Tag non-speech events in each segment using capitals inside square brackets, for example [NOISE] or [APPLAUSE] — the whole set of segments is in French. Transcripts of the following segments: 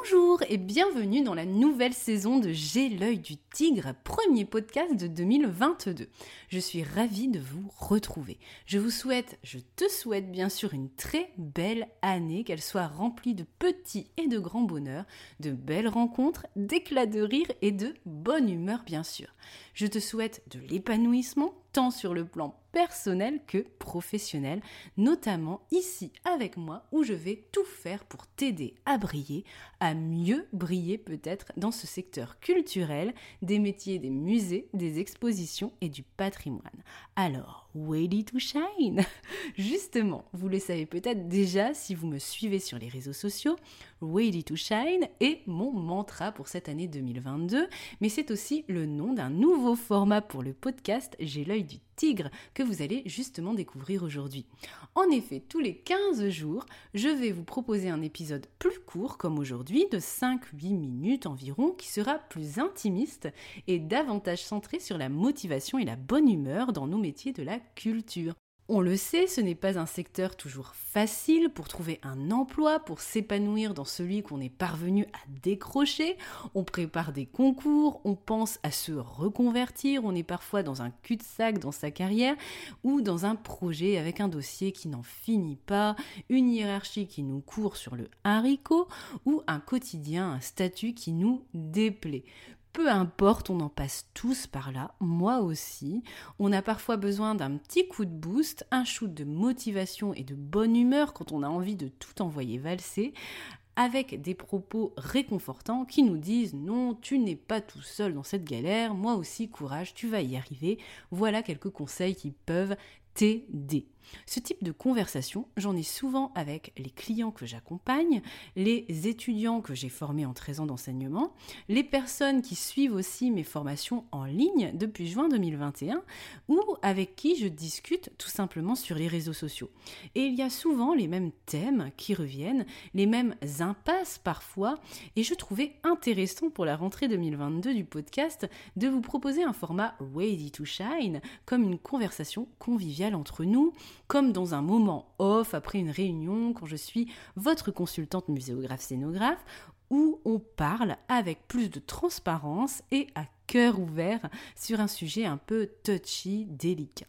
Bonjour et bienvenue dans la nouvelle saison de J'ai l'œil du tigre, premier podcast de 2022. Je suis ravie de vous retrouver. Je vous souhaite, je te souhaite bien sûr une très belle année, qu'elle soit remplie de petits et de grands bonheurs, de belles rencontres, d'éclats de rire et de bonne humeur bien sûr. Je te souhaite de l'épanouissement, sur le plan personnel que professionnel, notamment ici avec moi où je vais tout faire pour t'aider à briller, à mieux briller peut-être dans ce secteur culturel, des métiers des musées, des expositions et du patrimoine. Alors, ready to shine? [LAUGHS] Justement, vous le savez peut-être déjà si vous me suivez sur les réseaux sociaux, ready to shine est mon mantra pour cette année 2022, mais c'est aussi le nom d'un nouveau format pour le podcast J'ai l'œil du tigre que vous allez justement découvrir aujourd'hui. En effet, tous les 15 jours, je vais vous proposer un épisode plus court comme aujourd'hui de 5-8 minutes environ qui sera plus intimiste et davantage centré sur la motivation et la bonne humeur dans nos métiers de la culture. On le sait, ce n'est pas un secteur toujours facile pour trouver un emploi, pour s'épanouir dans celui qu'on est parvenu à décrocher. On prépare des concours, on pense à se reconvertir, on est parfois dans un cul-de-sac dans sa carrière ou dans un projet avec un dossier qui n'en finit pas, une hiérarchie qui nous court sur le haricot ou un quotidien, un statut qui nous déplaît peu importe, on en passe tous par là, moi aussi. On a parfois besoin d'un petit coup de boost, un shoot de motivation et de bonne humeur quand on a envie de tout envoyer valser avec des propos réconfortants qui nous disent non, tu n'es pas tout seul dans cette galère, moi aussi courage, tu vas y arriver. Voilà quelques conseils qui peuvent t'aider. Ce type de conversation, j'en ai souvent avec les clients que j'accompagne, les étudiants que j'ai formés en 13 ans d'enseignement, les personnes qui suivent aussi mes formations en ligne depuis juin 2021 ou avec qui je discute tout simplement sur les réseaux sociaux. Et il y a souvent les mêmes thèmes qui reviennent, les mêmes impasses parfois, et je trouvais intéressant pour la rentrée 2022 du podcast de vous proposer un format Ready to Shine comme une conversation conviviale entre nous comme dans un moment off après une réunion quand je suis votre consultante muséographe scénographe où on parle avec plus de transparence et à cœur ouvert sur un sujet un peu touchy, délicat.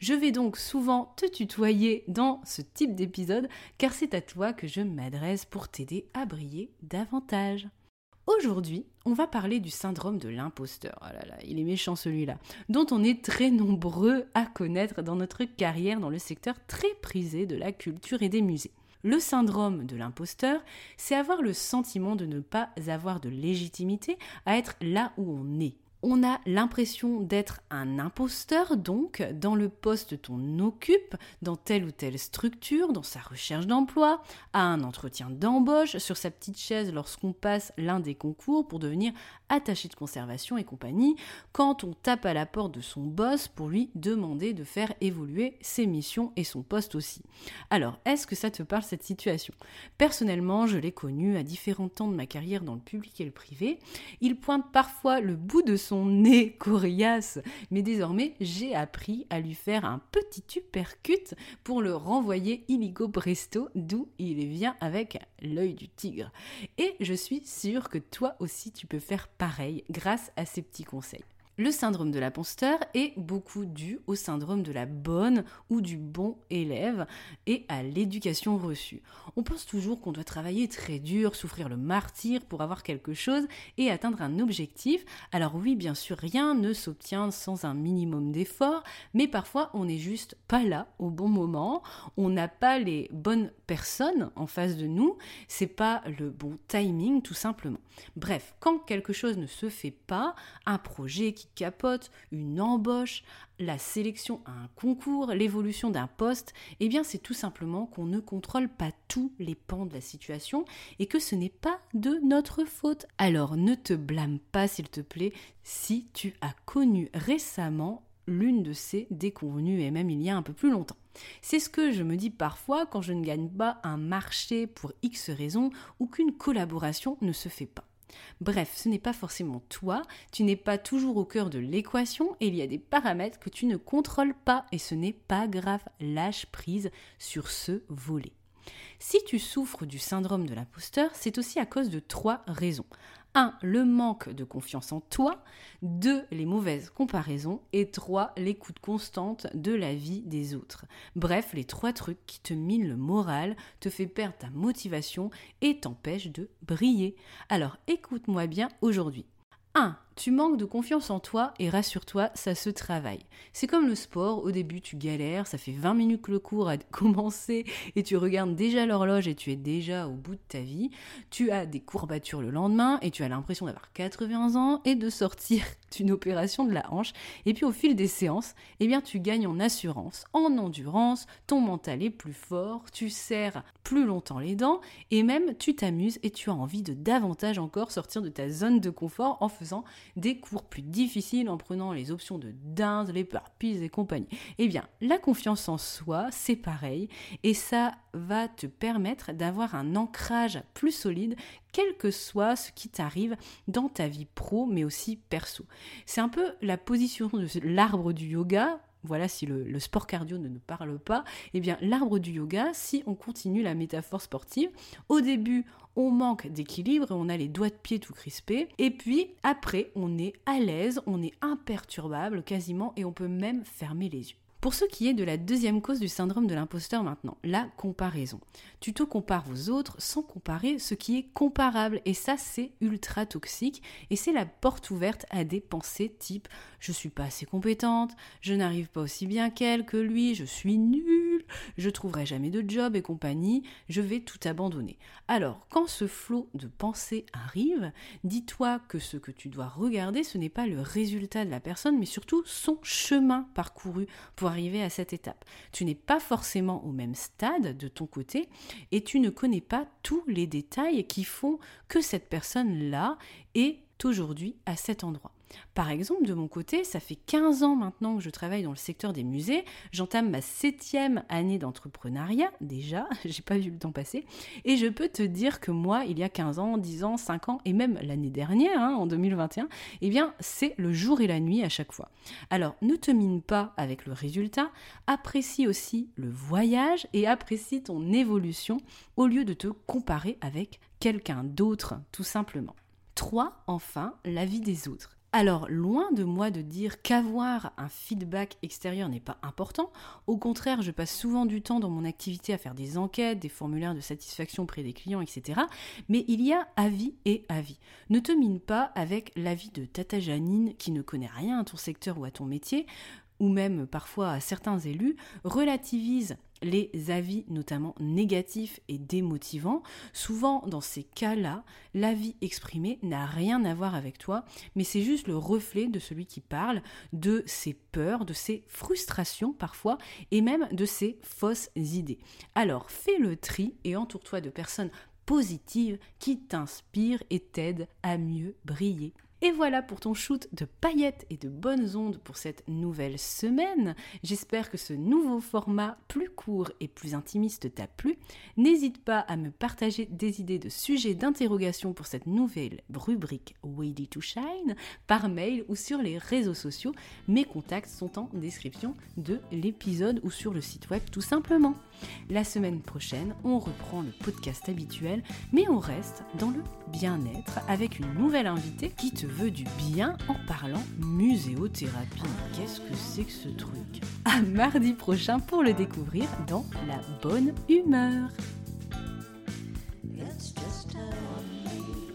Je vais donc souvent te tutoyer dans ce type d'épisode car c'est à toi que je m'adresse pour t'aider à briller davantage. Aujourd'hui, on va parler du syndrome de l'imposteur. Oh là là, il est méchant celui-là, dont on est très nombreux à connaître dans notre carrière dans le secteur très prisé de la culture et des musées. Le syndrome de l'imposteur, c'est avoir le sentiment de ne pas avoir de légitimité à être là où on est on a l'impression d'être un imposteur, donc, dans le poste qu'on occupe, dans telle ou telle structure, dans sa recherche d'emploi, à un entretien d'embauche, sur sa petite chaise lorsqu'on passe l'un des concours pour devenir attaché de conservation et compagnie, quand on tape à la porte de son boss pour lui demander de faire évoluer ses missions et son poste aussi. Alors, est-ce que ça te parle cette situation? Personnellement, je l'ai connu à différents temps de ma carrière dans le public et le privé. Il pointe parfois le bout de nez [LAUGHS] coriace, mais désormais j'ai appris à lui faire un petit uppercut pour le renvoyer illico presto d'où il vient avec l'œil du tigre. Et je suis sûre que toi aussi tu peux faire pareil grâce à ces petits conseils. Le syndrome de l'imposteur est beaucoup dû au syndrome de la bonne ou du bon élève et à l'éducation reçue. On pense toujours qu'on doit travailler très dur, souffrir le martyr pour avoir quelque chose et atteindre un objectif. Alors oui, bien sûr, rien ne s'obtient sans un minimum d'effort, mais parfois on n'est juste pas là au bon moment, on n'a pas les bonnes personnes en face de nous, c'est pas le bon timing tout simplement. Bref, quand quelque chose ne se fait pas, un projet qui capote, une embauche, la sélection à un concours, l'évolution d'un poste, eh bien c'est tout simplement qu'on ne contrôle pas tous les pans de la situation et que ce n'est pas de notre faute. Alors ne te blâme pas s'il te plaît si tu as connu récemment l'une de ces déconvenues et même il y a un peu plus longtemps. C'est ce que je me dis parfois quand je ne gagne pas un marché pour X raisons ou qu'une collaboration ne se fait pas. Bref, ce n'est pas forcément toi, tu n'es pas toujours au cœur de l'équation et il y a des paramètres que tu ne contrôles pas et ce n'est pas grave, lâche prise sur ce volet. Si tu souffres du syndrome de l'imposteur, c'est aussi à cause de trois raisons. 1. Le manque de confiance en toi. 2. Les mauvaises comparaisons. Et 3. L'écoute constante de la vie des autres. Bref, les trois trucs qui te minent le moral, te fait perdre ta motivation et t'empêchent de briller. Alors écoute-moi bien aujourd'hui. 1. Tu manques de confiance en toi et rassure-toi, ça se travaille. C'est comme le sport, au début tu galères, ça fait 20 minutes que le cours a [LAUGHS] commencé et tu regardes déjà l'horloge et tu es déjà au bout de ta vie. Tu as des courbatures le lendemain et tu as l'impression d'avoir 80 ans et de sortir [LAUGHS] d'une opération de la hanche. Et puis au fil des séances, eh bien tu gagnes en assurance, en endurance, ton mental est plus fort, tu serres plus longtemps les dents et même tu t'amuses et tu as envie de davantage encore sortir de ta zone de confort en faisant des cours plus difficiles en prenant les options de dinde, les parpilles et compagnie. Eh bien, la confiance en soi, c'est pareil, et ça va te permettre d'avoir un ancrage plus solide, quel que soit ce qui t'arrive dans ta vie pro, mais aussi perso. C'est un peu la position de l'arbre du yoga, voilà, si le, sport cardio ne nous parle pas, eh bien l'arbre du yoga, si on continue la métaphore sportive, au début on manque d'équilibre et on a les doigts de pied tout crispés, et puis après on est à l'aise, on est imperturbable quasiment et on peut même fermer les yeux. Pour ce qui est de la deuxième cause du syndrome de l'imposteur maintenant, la comparaison. Tu te compares aux autres sans comparer ce qui est comparable et ça c'est ultra toxique et c'est la porte ouverte à des pensées type je suis pas assez compétente, je n'arrive pas aussi bien qu'elle, que lui, je suis nulle, je trouverai jamais de job et compagnie, je vais tout abandonner. Alors, quand ce flot de pensées arrive, dis-toi que ce que tu dois regarder, ce n'est pas le résultat de la personne, mais surtout son chemin parcouru pour arriver à cette étape. Tu n'es pas forcément au même stade de ton côté et tu ne connais pas tous les détails qui font que cette personne-là est aujourd'hui à cet endroit. Par exemple, de mon côté, ça fait 15 ans maintenant que je travaille dans le secteur des musées. J'entame ma septième année d'entrepreneuriat, déjà, [LAUGHS] j'ai pas vu le temps passer. Et je peux te dire que moi, il y a 15 ans, 10 ans, 5 ans, et même l'année dernière, hein, en 2021, eh bien, c'est le jour et la nuit à chaque fois. Alors, ne te mine pas avec le résultat, apprécie aussi le voyage et apprécie ton évolution au lieu de te comparer avec quelqu'un d'autre, tout simplement. 3. Enfin, l'avis des autres. Alors, loin de moi de dire qu'avoir un feedback extérieur n'est pas important, au contraire, je passe souvent du temps dans mon activité à faire des enquêtes, des formulaires de satisfaction auprès des clients, etc. Mais il y a avis et avis. Ne te mine pas avec l'avis de Tata Janine qui ne connaît rien à ton secteur ou à ton métier, ou même parfois à certains élus, relativise les avis notamment négatifs et démotivants. Souvent dans ces cas-là, l'avis exprimé n'a rien à voir avec toi, mais c'est juste le reflet de celui qui parle, de ses peurs, de ses frustrations parfois, et même de ses fausses idées. Alors fais le tri et entoure-toi de personnes positives qui t'inspirent et t'aident à mieux briller et voilà pour ton shoot de paillettes et de bonnes ondes pour cette nouvelle semaine. J'espère que ce nouveau format plus court et plus intimiste t'a plu. N'hésite pas à me partager des idées de sujets d'interrogation pour cette nouvelle rubrique Ready to Shine par mail ou sur les réseaux sociaux. Mes contacts sont en description de l'épisode ou sur le site web tout simplement. La semaine prochaine, on reprend le podcast habituel, mais on reste dans le bien-être avec une nouvelle invitée qui te veux du bien en parlant muséothérapie. Qu'est-ce que c'est que ce truc? À mardi prochain pour le découvrir dans la bonne humeur. Just how